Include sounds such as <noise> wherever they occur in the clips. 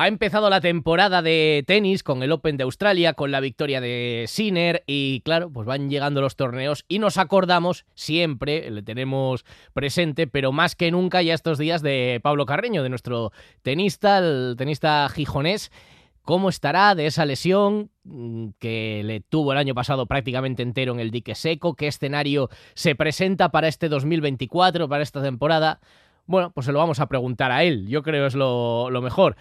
Ha empezado la temporada de tenis con el Open de Australia, con la victoria de Sinner y claro, pues van llegando los torneos y nos acordamos siempre, le tenemos presente, pero más que nunca ya estos días de Pablo Carreño, de nuestro tenista, el tenista gijonés. ¿Cómo estará de esa lesión mm, que le tuvo el año pasado prácticamente entero en el dique seco? ¿Qué escenario se presenta para este 2024, para esta temporada? Bueno, pues se lo vamos a preguntar a él, yo creo es lo, lo mejor.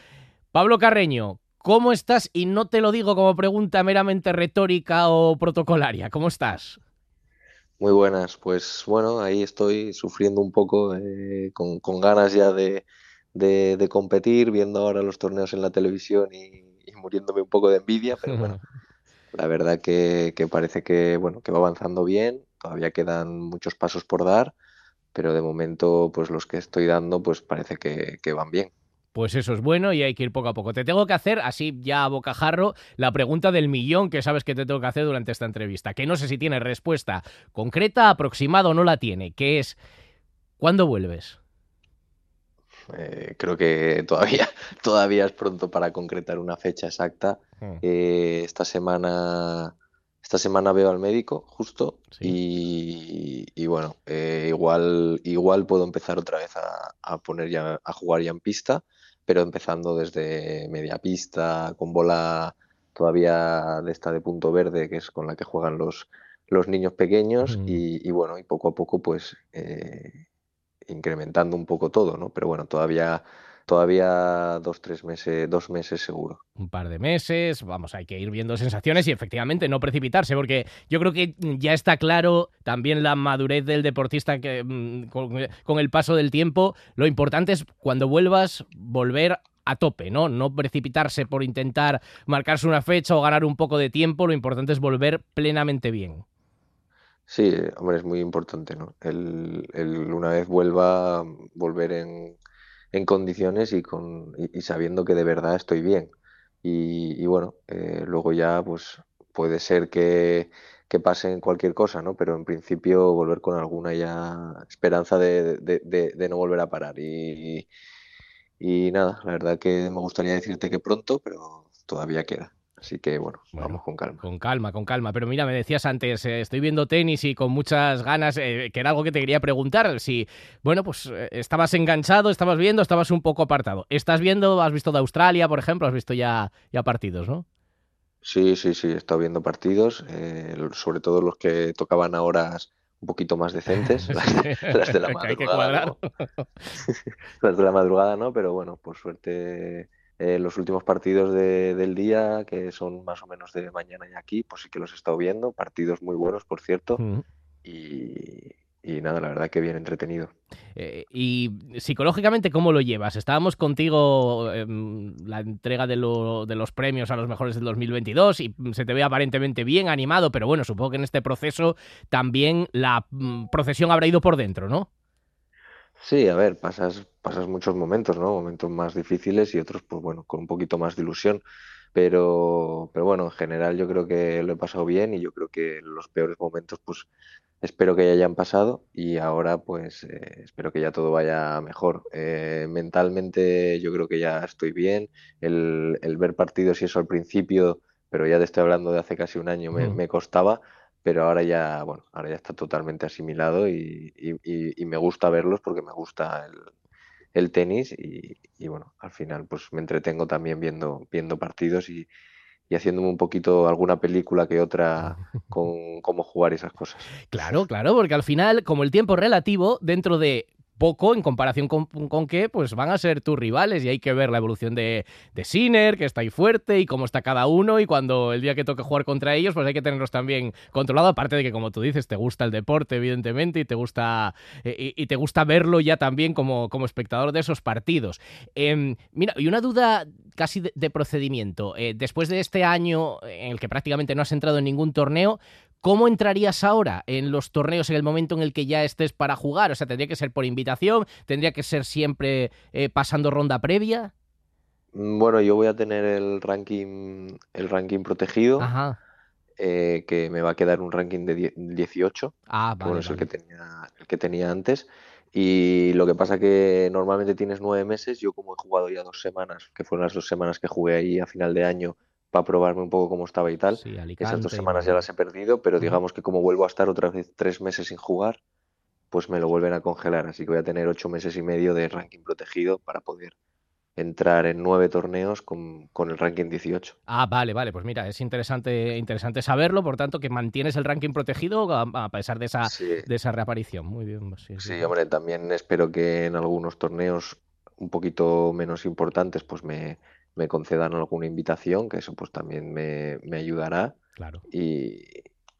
Pablo Carreño, ¿cómo estás? Y no te lo digo como pregunta meramente retórica o protocolaria, ¿cómo estás? Muy buenas, pues bueno, ahí estoy sufriendo un poco, eh, con, ganas ya de, competir, viendo ahora los torneos en la televisión y, muriéndome un poco de envidia, pero bueno, <laughs> la verdad que, parece que, bueno, que va avanzando bien, todavía quedan muchos pasos por dar, pero de momento pues los que estoy dando pues parece que van bien. Pues eso es bueno y hay que ir poco a poco. Te tengo que hacer, así ya a bocajarro, la pregunta del millón que sabes que te tengo que hacer durante esta entrevista, que no sé si tiene respuesta concreta, aproximada o no la tiene, que es, ¿cuándo vuelves? Eh, creo que todavía, todavía es pronto para concretar una fecha exacta. Hmm. Eh, esta semana esta semana veo al médico justo y, bueno, eh, igual, igual puedo empezar otra vez a, a, poner ya, a jugar ya en pista pero empezando desde media pista, con bola todavía de esta de punto verde, que es con la que juegan los, los niños pequeños, y, bueno, y poco a poco pues eh, incrementando un poco todo, ¿no? Pero bueno, todavía todavía dos, tres meses, dos meses seguro. Un par de meses, vamos, hay que ir viendo sensaciones y efectivamente no precipitarse, porque yo creo que ya está claro también la madurez del deportista que mm, con, el paso del tiempo. Lo importante es cuando vuelvas, volver a tope, ¿no? No precipitarse por intentar marcarse una fecha o ganar un poco de tiempo, lo importante es volver plenamente bien. Sí, hombre, es muy importante, ¿no? El, el, una vez vuelva, volver en, en condiciones y, con, y, sabiendo que de verdad estoy bien. Y, bueno, eh, luego ya pues puede ser que, que pase cualquier cosa, ¿no? Pero en principio volver con alguna ya esperanza de, de, no volver a parar. Y, y nada, la verdad que me gustaría decirte que pronto, pero todavía queda. Así que bueno, vamos con calma. Con calma, con calma. Pero mira, me decías antes, eh, estoy viendo tenis y con muchas ganas, eh, que era algo que te quería preguntar. Si, bueno, pues eh, estabas enganchado, estabas viendo, estabas un poco apartado. ¿Estás viendo, has visto de Australia, por ejemplo? ¿Has visto ya, ya partidos, no? Sí, sí, sí, he estado viendo partidos, sobre todo los que tocaban a horas un poquito más decentes, <laughs> las, de la <laughs> madrugada. <laughs> las de la madrugada, ¿no? Pero bueno, por suerte eh, los últimos partidos del día, que son más o menos de mañana y aquí, pues sí que los he estado viendo, partidos muy buenos, por cierto, y, nada, la verdad que bien entretenido. Eh, y psicológicamente, ¿cómo lo llevas? Estábamos contigo en la entrega de, de, los premios a los mejores del 2022 y se te ve aparentemente bien animado, pero bueno, supongo que en este proceso también la mm, procesión habrá ido por dentro, ¿no? Sí, a ver, pasas, pasas muchos momentos, ¿no? Momentos más difíciles y otros, pues bueno, con un poquito más de ilusión. Pero, pero bueno, en general yo creo que lo he pasado bien y yo creo que los peores momentos, pues espero que ya hayan pasado y ahora pues eh, espero que ya todo vaya mejor. Eh, mentalmente yo creo que ya estoy bien. El, el, ver partidos y eso al principio, pero ya te estoy hablando de hace casi un año, me, me costaba pero ahora ya, bueno, ahora ya está totalmente asimilado y, me gusta verlos porque me gusta el, tenis y, bueno, al final pues me entretengo también viendo, viendo partidos y, y haciéndome un poquito alguna película que otra <laughs> con cómo jugar esas cosas. Claro, claro, porque al final, como el tiempo es relativo, dentro de poco en comparación con, con que pues van a ser tus rivales y hay que ver la evolución de, de Sinner, que está ahí fuerte y cómo está cada uno y cuando el día que toque jugar contra ellos pues hay que tenerlos también controlados, aparte de que como tú dices te gusta el deporte evidentemente y te gusta, eh, y, te gusta verlo ya también como, como espectador de esos partidos. Em, mira, y una duda casi de, procedimiento. Eh, después de este año en el que prácticamente no has entrado en ningún torneo, ¿Cómo entrarías ahora en los torneos en el momento en el que ya estés para jugar? O sea, ¿tendría que ser por invitación? ¿Tendría que ser siempre eh, pasando ronda previa? Mm, bueno, yo voy a tener el ranking, el ranking protegido, eh, que me va a quedar un ranking de 18. Ah, vale, bueno, es el que tenía, el que tenía antes. Y lo que pasa que normalmente tienes nueve meses, yo como he jugado ya dos semanas, que fueron las dos semanas que jugué ahí a final de año para probarme un poco cómo estaba y tal, esas dos semanas ya las he perdido, pero digamos que como vuelvo a estar otra vez tres meses sin jugar, pues me lo vuelven a congelar, así que voy a tener ocho meses y medio de ranking protegido para poder entrar en nueve torneos con, el ranking 18. Ah, vale, vale, pues mira, es interesante, interesante saberlo, por tanto, que mantienes el ranking protegido a, pesar de esa, de esa reaparición. Muy bien. Sí, sí, hombre, también espero que en algunos torneos un poquito menos importantes, pues me, me concedan alguna invitación, que eso pues también me, me ayudará. Claro. Y,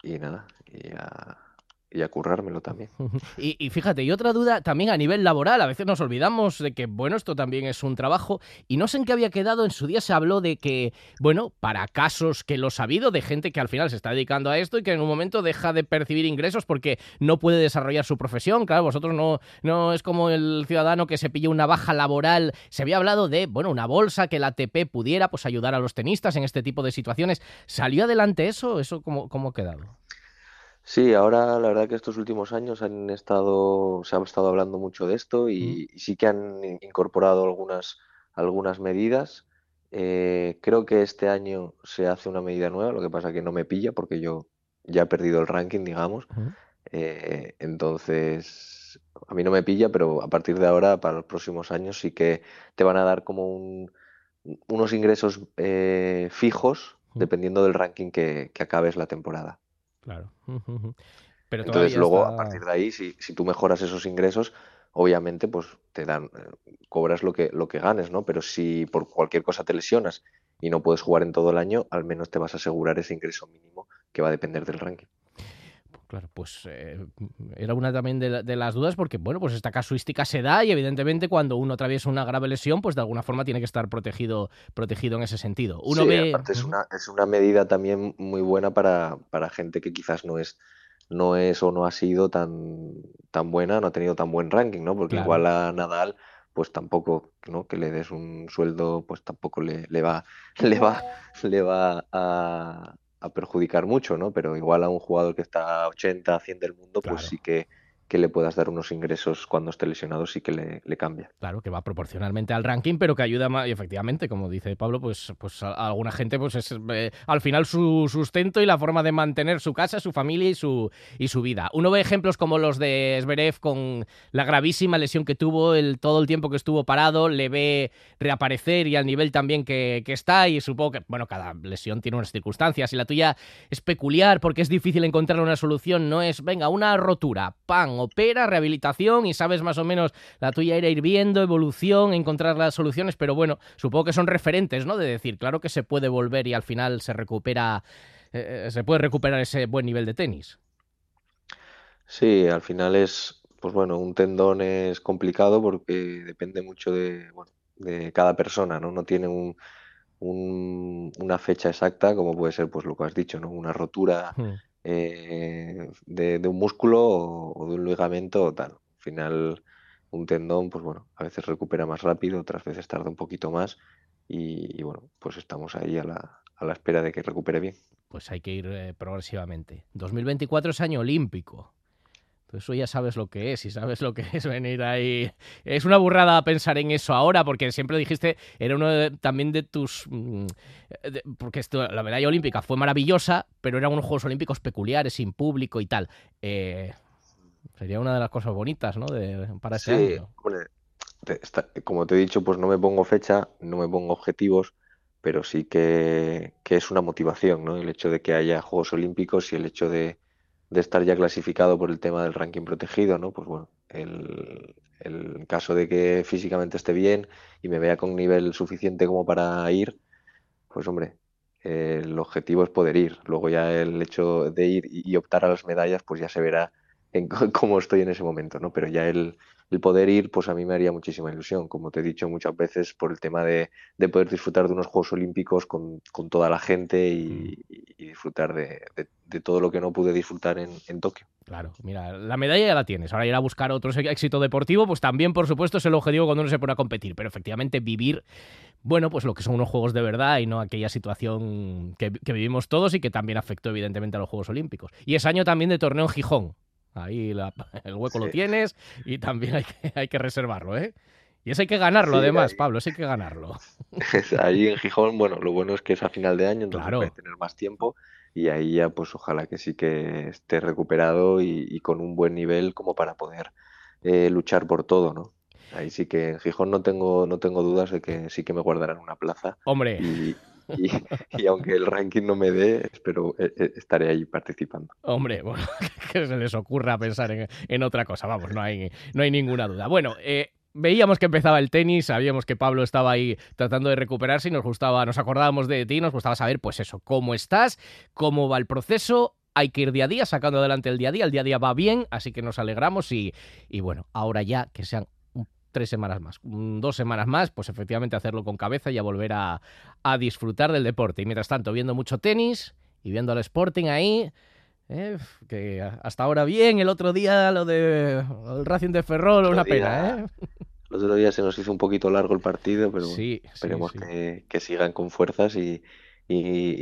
y nada, y a, y a currármelo también. <laughs> Y, fíjate, y otra duda también a nivel laboral, a veces nos olvidamos de que, bueno, esto también es un trabajo, y no sé en qué había quedado, en su día se habló de que, bueno, para casos que lo ha habido, de gente que al final se está dedicando a esto y que en un momento deja de percibir ingresos porque no puede desarrollar su profesión, claro, vosotros no, no es como el ciudadano que se pilla una baja laboral, se había hablado de, bueno, una bolsa que la ATP pudiera pues ayudar a los tenistas en este tipo de situaciones, ¿salió adelante eso? ¿Eso cómo, cómo ha quedado? Sí, ahora la verdad que estos últimos años han estado, se ha estado hablando mucho de esto y, sí que han incorporado algunas, algunas medidas. Eh, creo que este año se hace una medida nueva, lo que pasa que no me pilla porque yo ya he perdido el ranking, digamos. Eh, entonces, a mí no me pilla, pero a partir de ahora, para los próximos años, sí que te van a dar como unos ingresos eh, fijos dependiendo del ranking que acabes la temporada. Claro. Pero Entonces luego, a partir de ahí, si, si, tú mejoras esos ingresos, obviamente, pues te dan, eh, cobras lo que, lo que ganes, ¿no? Pero si por cualquier cosa te lesionas y no puedes jugar en todo el año, al menos te vas a asegurar ese ingreso mínimo que va a depender del ranking. Claro, pues eh, era una también de, las dudas porque, bueno, pues esta casuística se da y evidentemente cuando uno atraviesa una grave lesión, pues de alguna forma tiene que estar protegido, protegido en ese sentido. Uno sí, aparte es una, es una medida también muy buena para, para gente que quizás no es no es o no ha sido tan, tan buena, no ha tenido tan buen ranking, ¿no? Porque igual a Nadal, pues tampoco, ¿no? Que le des un sueldo, pues tampoco le, le va, <laughs> le va, le va a, a perjudicar mucho, ¿no? Pero igual a un jugador que está a 80, 100 del mundo, pues sí que que le puedas dar unos ingresos cuando esté lesionado sí que le, cambia. Claro, que va proporcionalmente al ranking, pero que ayuda más, y efectivamente, como dice Pablo, pues, pues a, alguna gente pues es eh, al final su sustento y la forma de mantener su casa, su familia y su, y su vida. Uno ve ejemplos como los de Zverev con la gravísima lesión que tuvo, el, todo el tiempo que estuvo parado, le ve reaparecer y al nivel también que, que está y supongo que, bueno, cada lesión tiene unas circunstancias y la tuya es peculiar porque es difícil encontrar una solución, no es, venga, una rotura, pan, opera, rehabilitación y sabes más o menos la tuya era ir viendo, evolución, encontrar las soluciones, pero bueno, supongo que son referentes, ¿no? De decir, claro que se puede volver y al final se recupera, eh, eh, se puede recuperar ese buen nivel de tenis. Sí, al final es, pues bueno, un tendón es complicado porque depende mucho de, bueno, de cada persona, ¿no? No tiene un, una fecha exacta, como puede ser, pues lo que has dicho, ¿no? Una rotura hmm. Eh, de, un músculo o, de un ligamento o tal. Al final, un tendón, pues bueno, a veces recupera más rápido, otras veces tarda un poquito más y, bueno, pues estamos ahí a la, a la, espera de que recupere bien. Pues hay que ir eh, progresivamente. 2024 es año olímpico. Pues eso ya sabes lo que es y sabes lo que es venir ahí. Es una burrada pensar en eso ahora, porque siempre dijiste, era uno también de tus... Mm, porque esto, la medalla olímpica fue maravillosa, pero eran unos Juegos Olímpicos peculiares, sin público y tal. Eh, sería una de las cosas bonitas, ¿no? De, para ese año. como te he dicho, pues no me pongo fecha, no me pongo objetivos, pero sí que, que es una motivación, ¿no? El hecho de que haya Juegos Olímpicos y el hecho de de estar ya clasificado por el tema del ranking protegido, ¿no? Pues bueno, el, caso de que físicamente esté bien y me vea con nivel suficiente como para ir, pues hombre, el objetivo es poder ir. Luego ya el hecho de ir y optar a las medallas, pues ya se verá en <laughs> cómo estoy en ese momento, ¿no? Pero ya el, el poder ir, pues a mí me haría muchísima ilusión, como te he dicho muchas veces, por el tema de, poder disfrutar de unos Juegos Olímpicos con, toda la gente y, mm. disfrutar de, todo lo que no pude disfrutar en, Tokio. Claro, mira, la medalla ya la tienes. Ahora ir a buscar otro éxito deportivo, pues también, por supuesto, es el objetivo cuando uno se pone a competir. Pero efectivamente, vivir, bueno, pues lo que son unos Juegos de verdad y no aquella situación que, que vivimos todos y que también afectó, evidentemente, a los Juegos Olímpicos. Y es año también de torneo en Gijón. Ahí <laughs> el hueco lo tienes y también hay que, hay que reservarlo, ¿eh? Y eso hay que ganarlo, además, Pablo, eso hay que ganarlo. <laughs> ahí en Gijón, bueno, lo bueno es que es a final de año, entonces claro. tener más tiempo y ahí ya, pues ojalá que sí que esté recuperado y, con un buen nivel como para poder eh, luchar por todo, ¿no? Ahí sí que en Gijón no tengo, no tengo dudas de que sí que me guardarán una plaza. Hombre. Y, y, aunque el ranking no me dé, espero eh, eh, estaré ahí participando. Hombre, <laughs> bueno, que se les ocurra pensar en, otra cosa, vamos, no hay, no hay ninguna duda. Bueno, eh, veíamos que empezaba el tenis, sabíamos que Pablo estaba ahí tratando de recuperarse y nos gustaba, nos acordábamos de ti, nos gustaba saber, pues eso, cómo estás, cómo va el proceso. Hay que ir día a día, sacando adelante el día a día. El día a día va bien, así que nos alegramos y, y bueno, ahora ya que sean tres semanas más, dos semanas más, pues efectivamente hacerlo con cabeza y a volver a, disfrutar del deporte. Y mientras tanto, viendo mucho tenis y viendo al Sporting ahí, eh, que hasta ahora bien, el otro día lo de el Racing de Ferrol, una pena, ¿eh? <laughs> El otro día se nos hizo un poquito largo el partido, pero esperemos Que, sigan con fuerzas y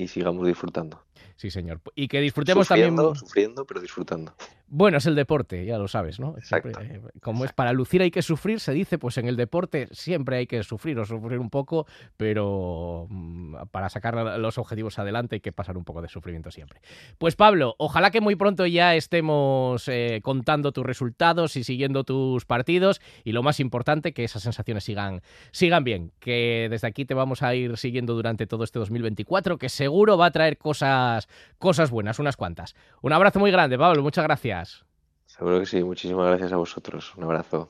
sigamos disfrutando. Sí, señor. Y que disfrutemos también. Sufriendo, pero disfrutando. Bueno, es el deporte, ya lo sabes, ¿no? Exacto. Eh, como es para lucir hay que sufrir, se dice, pues en el deporte siempre hay que sufrir o sufrir un poco, pero mm, para sacar los objetivos adelante hay que pasar un poco de sufrimiento siempre. Pues Pablo, ojalá que muy pronto ya estemos eh, contando tus resultados y siguiendo tus partidos y lo más importante, que esas sensaciones sigan, sigan bien, que desde aquí te vamos a ir siguiendo durante todo este 2024, que seguro va a traer cosas cosas, buenas, unas cuantas. Un abrazo muy grande, Pablo, muchas gracias. Seguro que sí, muchísimas gracias a vosotros. Un abrazo.